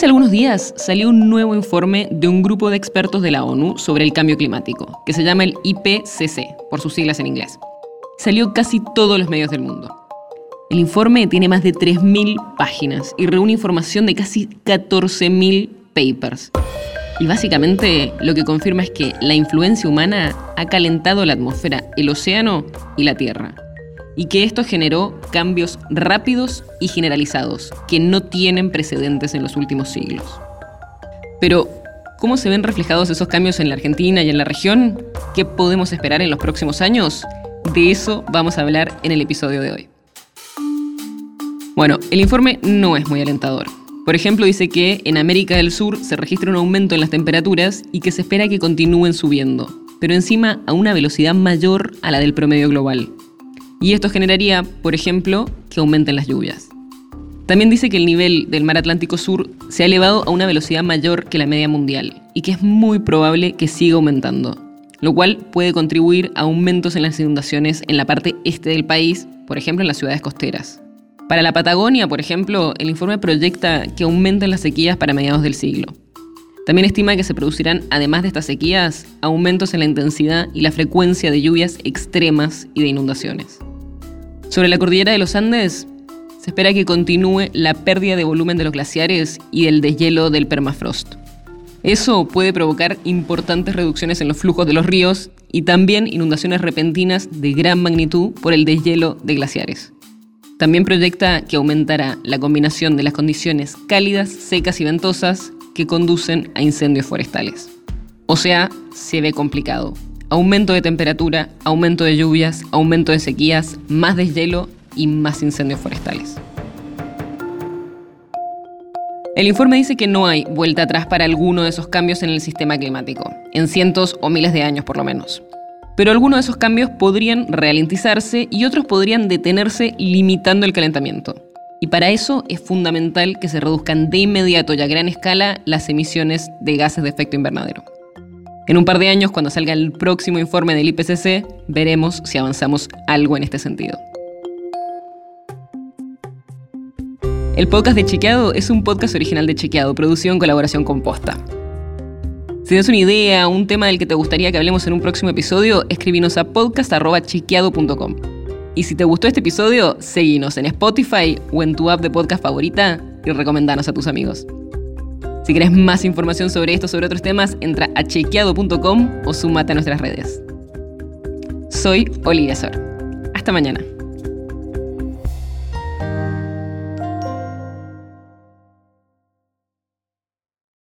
Hace algunos días salió un nuevo informe de un grupo de expertos de la ONU sobre el cambio climático, que se llama el IPCC, por sus siglas en inglés. Salió casi todos los medios del mundo. El informe tiene más de 3.000 páginas y reúne información de casi 14.000 papers. Y básicamente lo que confirma es que la influencia humana ha calentado la atmósfera, el océano y la Tierra y que esto generó cambios rápidos y generalizados que no tienen precedentes en los últimos siglos. Pero, ¿cómo se ven reflejados esos cambios en la Argentina y en la región? ¿Qué podemos esperar en los próximos años? De eso vamos a hablar en el episodio de hoy. Bueno, el informe no es muy alentador. Por ejemplo, dice que en América del Sur se registra un aumento en las temperaturas y que se espera que continúen subiendo, pero encima a una velocidad mayor a la del promedio global. Y esto generaría, por ejemplo, que aumenten las lluvias. También dice que el nivel del mar Atlántico Sur se ha elevado a una velocidad mayor que la media mundial y que es muy probable que siga aumentando, lo cual puede contribuir a aumentos en las inundaciones en la parte este del país, por ejemplo en las ciudades costeras. Para la Patagonia, por ejemplo, el informe proyecta que aumenten las sequías para mediados del siglo. También estima que se producirán, además de estas sequías, aumentos en la intensidad y la frecuencia de lluvias extremas y de inundaciones. Sobre la cordillera de los Andes, se espera que continúe la pérdida de volumen de los glaciares y el deshielo del permafrost. Eso puede provocar importantes reducciones en los flujos de los ríos y también inundaciones repentinas de gran magnitud por el deshielo de glaciares. También proyecta que aumentará la combinación de las condiciones cálidas, secas y ventosas que conducen a incendios forestales. O sea, se ve complicado aumento de temperatura, aumento de lluvias, aumento de sequías, más deshielo y más incendios forestales. El informe dice que no hay vuelta atrás para alguno de esos cambios en el sistema climático, en cientos o miles de años por lo menos. Pero algunos de esos cambios podrían ralentizarse y otros podrían detenerse limitando el calentamiento. Y para eso es fundamental que se reduzcan de inmediato y a gran escala las emisiones de gases de efecto invernadero. En un par de años, cuando salga el próximo informe del IPCC, veremos si avanzamos algo en este sentido. El podcast de Chequeado es un podcast original de Chequeado, producido en colaboración con Posta. Si tienes una idea, un tema del que te gustaría que hablemos en un próximo episodio, escribinos a podcast.chequeado.com. Y si te gustó este episodio, seguinos en Spotify o en tu app de podcast favorita y recomendanos a tus amigos. Si querés más información sobre esto o sobre otros temas, entra a chequeado.com o sumate a nuestras redes. Soy Olivia Sor. Hasta mañana.